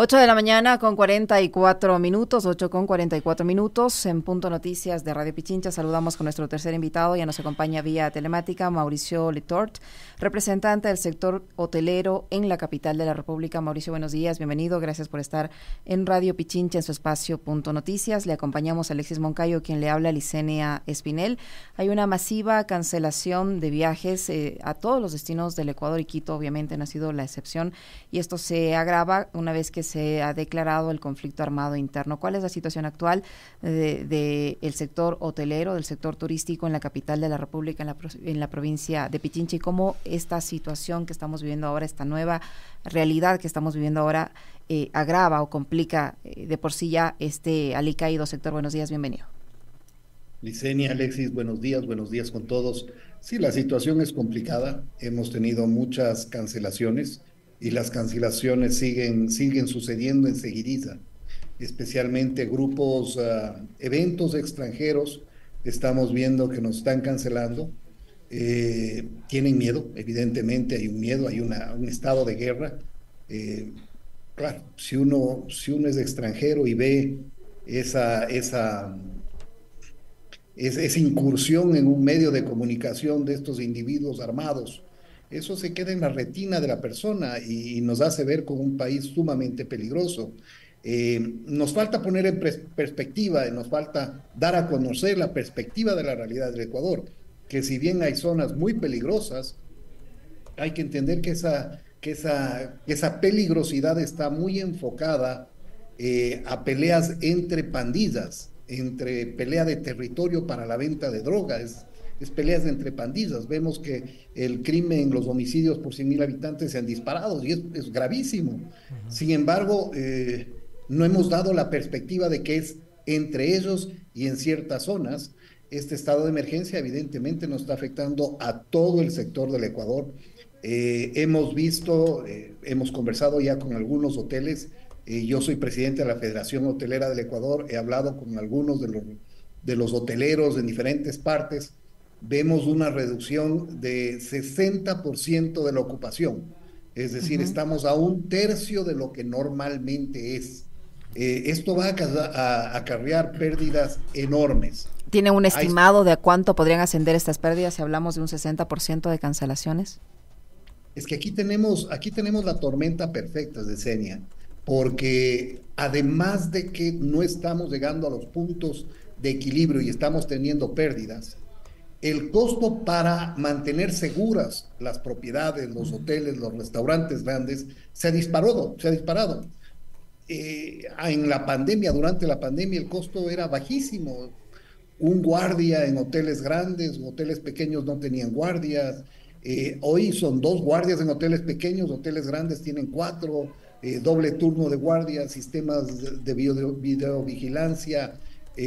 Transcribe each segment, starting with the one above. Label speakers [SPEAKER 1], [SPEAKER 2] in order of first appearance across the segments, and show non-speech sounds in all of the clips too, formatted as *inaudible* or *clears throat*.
[SPEAKER 1] 8 de la mañana con 44 minutos, 8 con 44 minutos, en Punto Noticias de Radio Pichincha. Saludamos con nuestro tercer invitado, ya nos acompaña vía telemática Mauricio Letort, representante del sector hotelero en la capital de la República. Mauricio, buenos días, bienvenido, gracias por estar en Radio Pichincha en su espacio Punto Noticias. Le acompañamos a Alexis Moncayo, quien le habla, Licenia Espinel. Hay una masiva cancelación de viajes eh, a todos los destinos del Ecuador y Quito, obviamente, no ha sido la excepción, y esto se agrava una vez que se ha declarado el conflicto armado interno. ¿Cuál es la situación actual del de, sector hotelero, del sector turístico en la capital de la República, en la, en la provincia de Pichincha y cómo esta situación que estamos viviendo ahora, esta nueva realidad que estamos viviendo ahora, eh, agrava o complica eh, de por sí ya este alicaído sector? Buenos días, bienvenido.
[SPEAKER 2] Licenia, Alexis, buenos días, buenos días con todos. Sí, la situación es complicada. Hemos tenido muchas cancelaciones y las cancelaciones siguen, siguen sucediendo en seguidiza, especialmente grupos, uh, eventos extranjeros, estamos viendo que nos están cancelando, eh, tienen miedo, evidentemente hay un miedo, hay una, un estado de guerra. Eh, claro, si uno, si uno es extranjero y ve esa, esa, esa incursión en un medio de comunicación de estos individuos armados, eso se queda en la retina de la persona y, nos hace ver como un país sumamente peligroso. Eh, nos falta poner en perspectiva, nos falta dar a conocer la perspectiva de la realidad del Ecuador, que si bien hay zonas muy peligrosas, hay que entender que esa, que esa, esa peligrosidad está muy enfocada eh, a peleas entre pandillas, entre pelea de territorio para la venta de drogas, es peleas entre pandillas. Vemos que el crimen, los homicidios por 100 mil habitantes se han disparado y es, gravísimo. Sin embargo, eh, no hemos dado la perspectiva de que es entre ellos y en ciertas zonas. Este estado de emergencia evidentemente nos está afectando a todo el sector del Ecuador. Eh, hemos visto, eh, hemos conversado ya con algunos hoteles. yo soy presidente de la Federación Hotelera del Ecuador. He hablado con algunos de los, de los hoteleros en diferentes partes vemos una reducción de 60% de la ocupación. Es decir, estamos a un tercio de lo que normalmente es. Eh, esto va a, acarrear pérdidas enormes.
[SPEAKER 1] ¿Tiene un estimado de a cuánto podrían ascender estas pérdidas si hablamos de un 60% de cancelaciones?
[SPEAKER 2] Es que aquí tenemos, aquí tenemos la tormenta perfecta, Senia, porque además de que no estamos llegando a los puntos de equilibrio y estamos teniendo pérdidas, el costo para mantener seguras las propiedades, los hoteles, los restaurantes grandes, se ha disparado, se ha disparado. Eh, en la pandemia, durante la pandemia, el costo era bajísimo. Un guardia en hoteles grandes, hoteles pequeños no tenían guardias. Eh, hoy son dos guardias en hoteles pequeños, hoteles grandes tienen cuatro, eh, doble turno de guardia, sistemas de video, videovigilancia.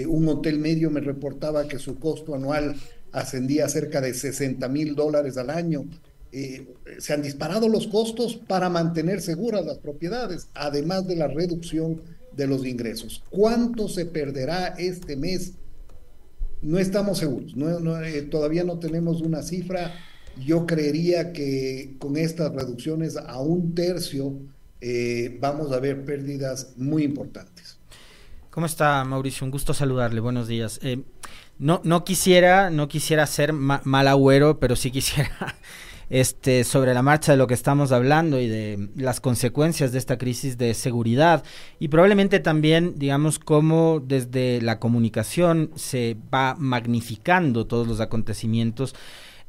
[SPEAKER 2] un hotel medio me reportaba que su costo anual ascendía a cerca de 60 mil dólares al año. Eh, se han disparado los costos para mantener seguras las propiedades, además de la reducción de los ingresos. ¿Cuánto se perderá este mes? No estamos seguros, eh, todavía no tenemos una cifra. Yo creería que con estas reducciones a un tercio eh, vamos a ver pérdidas muy importantes.
[SPEAKER 3] ¿Cómo está Mauricio? Un gusto saludarle. Buenos días. No, no quisiera, no quisiera ser mal agüero, pero sí quisiera, *laughs* este, sobre la marcha de lo que estamos hablando y de las consecuencias de esta crisis de seguridad y probablemente también, digamos, cómo desde la comunicación se va magnificando todos los acontecimientos.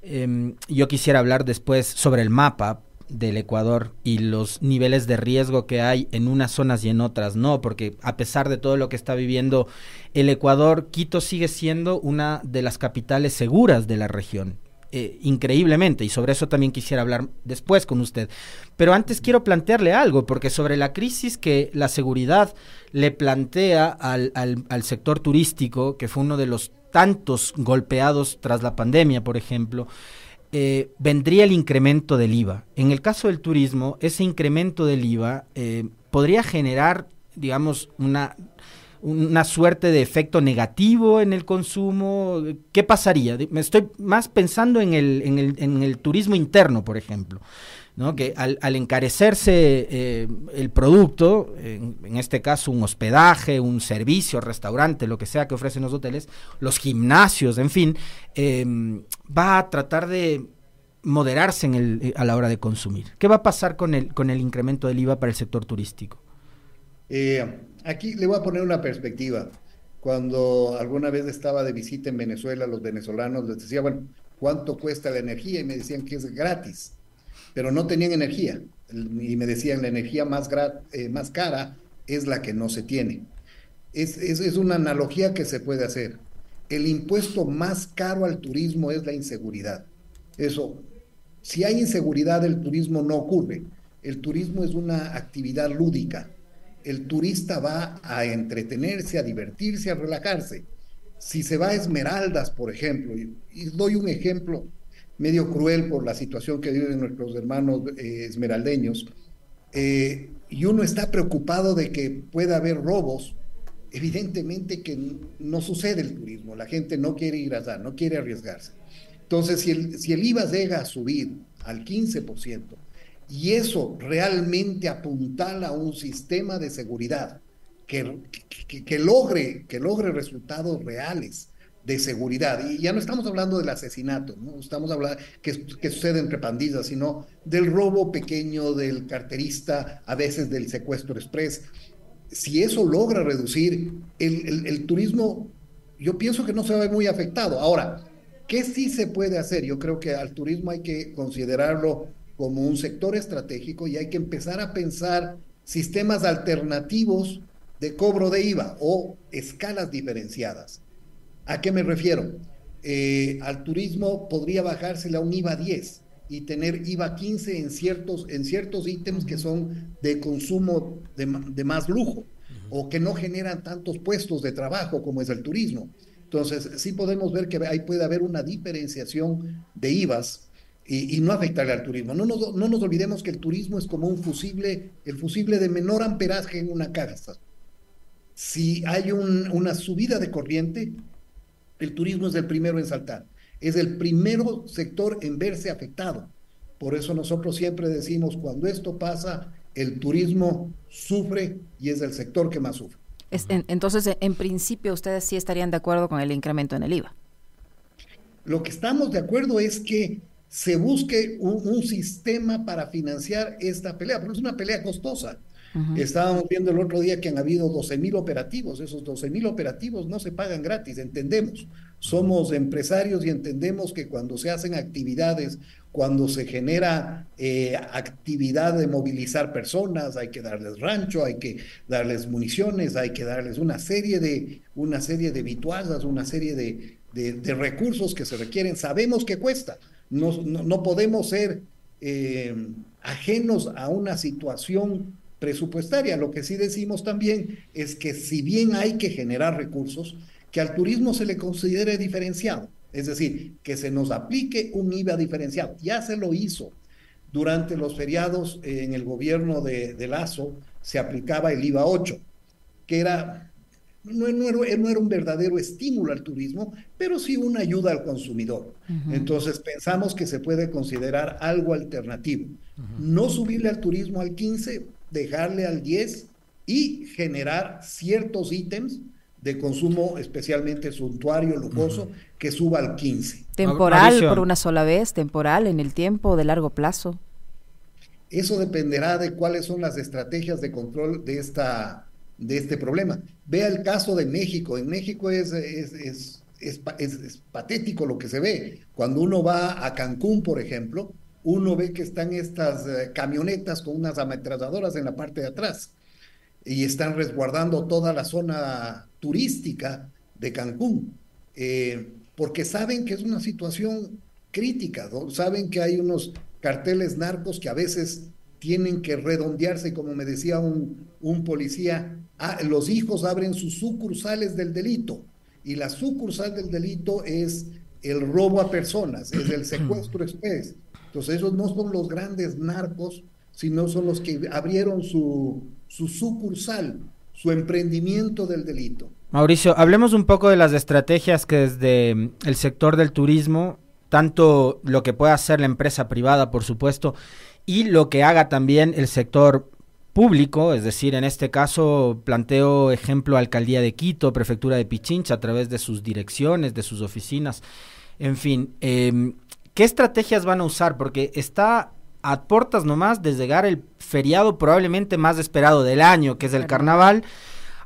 [SPEAKER 3] Em, yo quisiera hablar después sobre el mapa, del Ecuador y los niveles de riesgo que hay en unas zonas y en otras no, porque a pesar de todo lo que está viviendo el Ecuador, Quito sigue siendo una de las capitales seguras de la región. Eh, increíblemente, y sobre eso también quisiera hablar después con usted. Pero antes quiero plantearle algo, porque sobre la crisis que la seguridad le plantea al, al, al sector turístico, que fue uno de los tantos golpeados tras la pandemia, por ejemplo, eh, vendría el incremento del IVA. En el caso del turismo, ese incremento del IVA eh, podría generar, digamos, una, una suerte de efecto negativo en el consumo. ¿Qué pasaría? Me estoy más pensando en el, en el, en el turismo interno, por ejemplo. ¿No? que al, encarecerse eh, el producto, en, este caso un hospedaje, un servicio, restaurante, lo que sea que ofrecen los hoteles, los gimnasios, en fin, em, va a tratar de moderarse eh, a la hora de consumir. ¿Qué va a pasar con el, incremento del IVA para el sector turístico?
[SPEAKER 2] Eh, aquí le voy a poner una perspectiva. Cuando alguna vez estaba de visita en Venezuela, los venezolanos les decía, bueno, ¿cuánto cuesta la energía? Y me decían que es gratis pero no tenían energía. Y me decían, la energía más, eh, más cara es la que no se tiene. Es, es, una analogía que se puede hacer. El impuesto más caro al turismo es la inseguridad. Eso, si hay inseguridad, el turismo no ocurre. El turismo es una actividad lúdica. El turista va a entretenerse, a divertirse, a relajarse. Si se va a Esmeraldas, por ejemplo, y doy un ejemplo medio cruel por la situación que viven nuestros hermanos eh, esmeraldeños, eh, y uno está preocupado de que pueda haber robos, evidentemente que no sucede el turismo, la gente no quiere ir allá, no quiere arriesgarse. Entonces, si el, si el IVA llega a subir al 15%, y eso realmente apuntala a un sistema de seguridad que, que, logre, que logre resultados reales, de seguridad. Y ya no estamos hablando del asesinato, no estamos hablando que, que sucede entre pandillas, sino del robo pequeño, del carterista, a veces del secuestro express. Si eso logra reducir el, el, turismo, yo pienso que no se ver muy afectado. Ahora, ¿qué sí se puede hacer? Yo creo que al turismo hay que considerarlo como un sector estratégico y hay que empezar a pensar sistemas alternativos de cobro de IVA o escalas diferenciadas. ¿A qué me refiero? Eh, al turismo podría bajársela un IVA 10 y tener IVA 15 en ciertos, en ciertos ítems que son de consumo de, más lujo o que no generan tantos puestos de trabajo como es el turismo. Entonces, sí podemos ver que ahí puede haber una diferenciación de IVAs y, no afectarle al turismo. No nos, no nos olvidemos que el turismo es como un fusible, el fusible de menor amperaje en una casa. Si hay una subida de corriente, el turismo es el primero en saltar, es el primero sector en verse afectado. Por eso nosotros siempre decimos, cuando esto pasa, el turismo sufre y es el sector que más sufre.
[SPEAKER 1] entonces, en principio, ustedes sí estarían de acuerdo con el incremento en el IVA.
[SPEAKER 2] Lo que estamos de acuerdo es que se busque un, sistema para financiar esta pelea, porque es una pelea costosa. Estábamos viendo el otro día que han habido 12 mil operativos. Esos 12 mil operativos no se pagan gratis, entendemos. Somos empresarios y entendemos que cuando se hacen actividades, cuando se genera eh, actividad de movilizar personas, hay que darles rancho, hay que darles municiones, hay que darles una serie de, una serie de vituallas, una serie de, de, recursos que se requieren. Sabemos que cuesta. No, no, podemos ser eh, ajenos a una situación presupuestaria. Lo que sí decimos también es que si bien hay que generar recursos, que al turismo se le considere diferenciado, es decir, que se nos aplique un IVA diferenciado. Ya se lo hizo. Durante los feriados en el gobierno de, Lazo se aplicaba el IVA 8, que era no, era, un verdadero estímulo al turismo, pero sí una ayuda al consumidor. Entonces pensamos que se puede considerar algo alternativo. No subirle al turismo al 15, dejarle al 10 y generar ciertos ítems de consumo especialmente suntuario, lujoso, que suba al 15.
[SPEAKER 1] ¿Temporal por una sola vez? ¿Temporal en el tiempo, de largo plazo?
[SPEAKER 2] Eso dependerá de cuáles son las estrategias de control de, esta, de este problema. Vea el caso de México. En México es, es, es, es, patético lo que se ve. Cuando uno va a Cancún, por ejemplo, uno ve que están estas eh, camionetas con unas ametralladoras en la parte de atrás y están resguardando toda la zona turística de Cancún, eh, porque saben que es una situación crítica, saben que hay unos carteles narcos que a veces tienen que redondearse, como me decía un, un policía, ah, los hijos abren sus sucursales del delito, y la sucursal del delito es el robo a personas, es el *clears throat* secuestro express, entonces esos no son los grandes narcos, sino son los que abrieron su, su sucursal, su emprendimiento del delito.
[SPEAKER 3] Mauricio, hablemos un poco de las estrategias que desde mm, el sector del turismo, tanto lo que puede hacer la empresa privada, por supuesto, y lo que haga también el sector público, es decir, en este caso planteo ejemplo Alcaldía de Quito, Prefectura de Pichincha, a través de sus direcciones, de sus oficinas, en fin, em, ¿qué estrategias van a usar? Porque está a puertas nomás de llegar el feriado probablemente más esperado del año, que es el carnaval.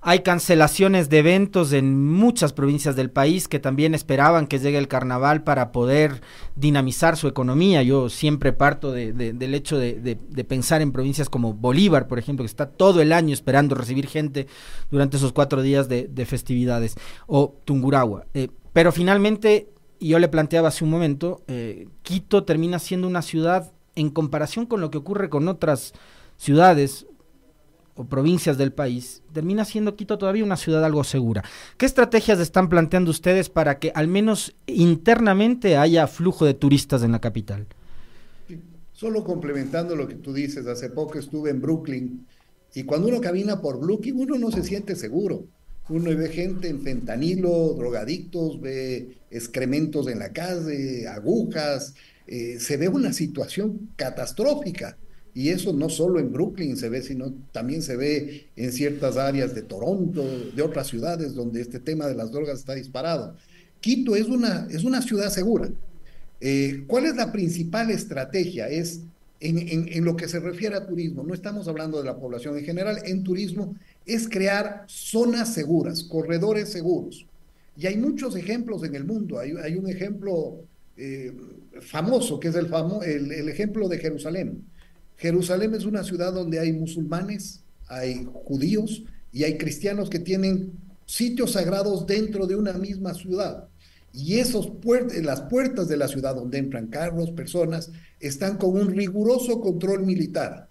[SPEAKER 3] Hay cancelaciones de eventos en muchas provincias del país que también esperaban que llegue el carnaval para poder dinamizar su economía. Yo siempre parto del hecho de, pensar en provincias como Bolívar, por ejemplo, que está todo el año esperando recibir gente durante esos cuatro días de, festividades, o Tungurahua. Eh, pero finalmente, yo le planteaba hace un momento, eh, Quito termina siendo una ciudad en comparación con lo que ocurre con otras ciudades o provincias del país, termina siendo Quito todavía una ciudad algo segura. ¿Qué estrategias están planteando ustedes para que al menos internamente haya flujo de turistas en la capital?
[SPEAKER 2] Solo complementando lo que tú dices, hace poco estuve en Brooklyn y cuando uno camina por Brooklyn uno no se siente seguro. Uno ve gente en fentanilo, drogadictos, ve excrementos en la calle, agujas, eh, se ve una situación catastrófica. Y eso no solo en Brooklyn se ve, sino también se ve en ciertas áreas de Toronto, de otras ciudades donde este tema de las drogas está disparado. Quito es una, es una ciudad segura. Eh, ¿Cuál es la principal estrategia? Es en, lo que se refiere a turismo, no estamos hablando de la población en general, en turismo es crear zonas seguras, corredores seguros. Y hay muchos ejemplos en el mundo. Hay, un ejemplo eh, famoso, que es el, el, ejemplo de Jerusalén. Jerusalén es una ciudad donde hay musulmanes, hay judíos y hay cristianos que tienen sitios sagrados dentro de una misma ciudad. Y esos las puertas de la ciudad donde entran carros, personas, están con un riguroso control militar.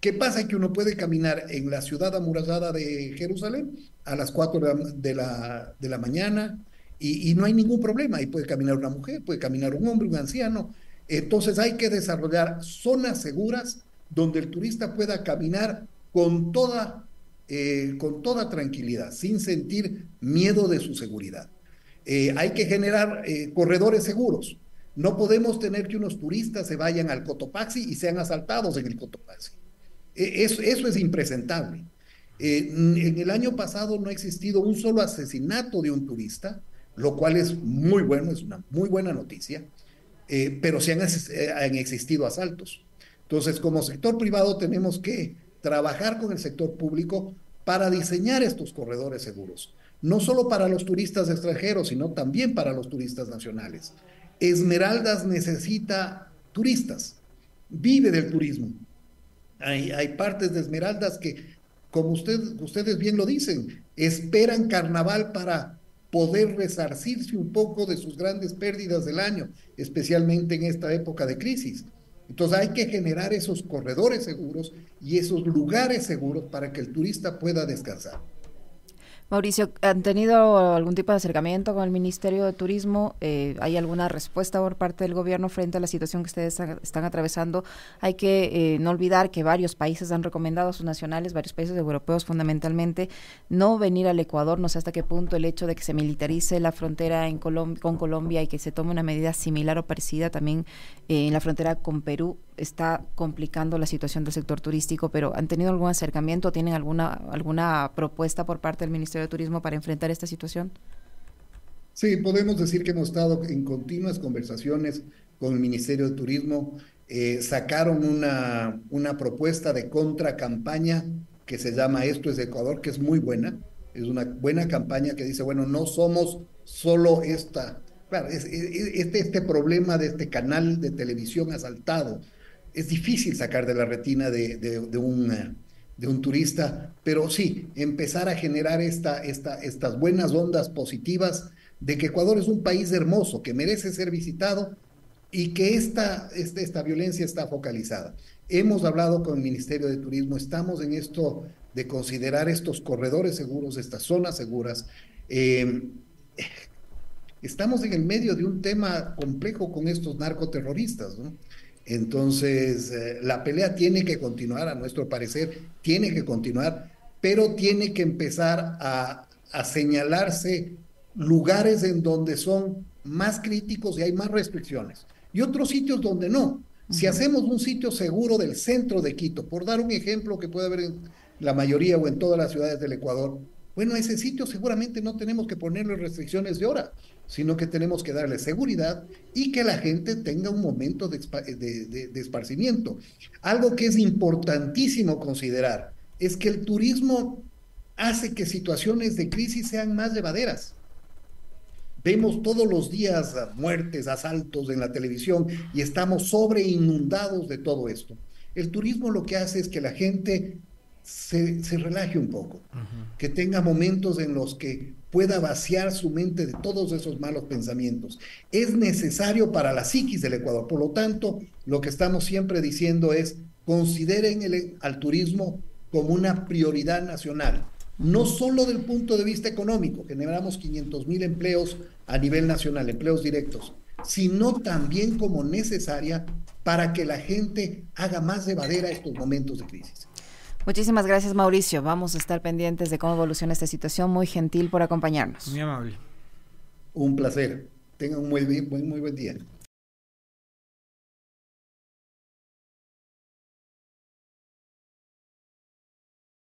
[SPEAKER 2] ¿Qué pasa? Que uno puede caminar en la ciudad amurallada de Jerusalén a las 4 de la, de la mañana, y, no hay ningún problema. Ahí puede caminar una mujer, puede caminar un hombre, un anciano. Entonces hay que desarrollar zonas seguras donde el turista pueda caminar con toda, eh, con toda tranquilidad, sin sentir miedo de su seguridad. Eh, hay que generar eh, corredores seguros. No podemos tener que unos turistas se vayan al Cotopaxi y sean asaltados en el Cotopaxi. eso, eso es impresentable. en el año pasado no ha existido un solo asesinato de un turista lo cual es muy bueno, es una muy buena noticia, eh, pero sí han, eh, han, existido asaltos. Entonces, como sector privado tenemos que trabajar con el sector público para diseñar estos corredores seguros, no solo para los turistas extranjeros, sino también para los turistas nacionales. Esmeraldas necesita turistas, vive del turismo. Hay, hay partes de Esmeraldas que, como usted, ustedes bien lo dicen, esperan carnaval para poder resarcirse un poco de sus grandes pérdidas del año, especialmente en esta época de crisis. Entonces hay que generar esos corredores seguros y esos lugares seguros para que el turista pueda descansar.
[SPEAKER 1] Mauricio, ¿han tenido algún tipo de acercamiento con el Ministerio de Turismo? Eh, ¿Hay alguna respuesta por parte del gobierno frente a la situación que ustedes están atravesando? Hay que eh, no olvidar que varios países han recomendado a sus nacionales, varios países europeos fundamentalmente, no venir al Ecuador. No sé hasta qué punto el hecho de que se militarice la frontera en con Colombia y que se tome una medida similar o parecida también eh, en la frontera con Perú está complicando la situación del sector turístico, pero ¿han tenido algún acercamiento? ¿Tienen alguna, alguna propuesta por parte del Ministerio de Turismo para enfrentar esta situación?
[SPEAKER 2] Sí, podemos decir que hemos estado en continuas conversaciones con el Ministerio de Turismo. Eh, sacaron una, una propuesta de contracampaña que se llama Esto es Ecuador, que es muy buena. Es una buena campaña que dice, bueno, no somos solo esta, claro, este, este problema de este canal de televisión asaltado, es difícil sacar de la retina de, de, un, de un turista, pero sí, empezar a generar esta, esta, estas buenas ondas positivas de que Ecuador es un país hermoso, que merece ser visitado y que esta, esta, esta violencia está focalizada. Hemos hablado con el Ministerio de Turismo, estamos en esto de considerar estos corredores seguros, estas zonas seguras. Eh, estamos en el medio de un tema complejo con estos narcoterroristas, ¿no? Entonces, eh, la pelea tiene que continuar, a nuestro parecer, tiene que continuar, pero tiene que empezar a, señalarse lugares en donde son más críticos y hay más restricciones, y otros sitios donde no. Si hacemos un sitio seguro del centro de Quito, por dar un ejemplo que puede haber en la mayoría o en todas las ciudades del Ecuador, bueno, ese sitio seguramente no tenemos que ponerle restricciones de hora, sino que tenemos que darle seguridad y que la gente tenga un momento de, de, esparcimiento. Algo que es importantísimo considerar es que el turismo hace que situaciones de crisis sean más llevaderas. Vemos todos los días muertes, asaltos en la televisión y estamos sobre inundados de todo esto. El turismo lo que hace es que la gente se, relaje un poco, que tenga momentos en los que pueda vaciar su mente de todos esos malos pensamientos. Es necesario para la psiquis del Ecuador. Por lo tanto, lo que estamos siempre diciendo es, consideren el, al turismo como una prioridad nacional no solo del punto de vista económico, generamos 500 mil empleos a nivel nacional, empleos directos, sino también como necesaria para que la gente haga más llevadera estos momentos de crisis.
[SPEAKER 1] Muchísimas gracias, Mauricio. Vamos a estar pendientes de cómo evoluciona esta situación. Muy gentil por acompañarnos.
[SPEAKER 3] Muy amable.
[SPEAKER 2] Un placer. Tengan un muy, muy buen día.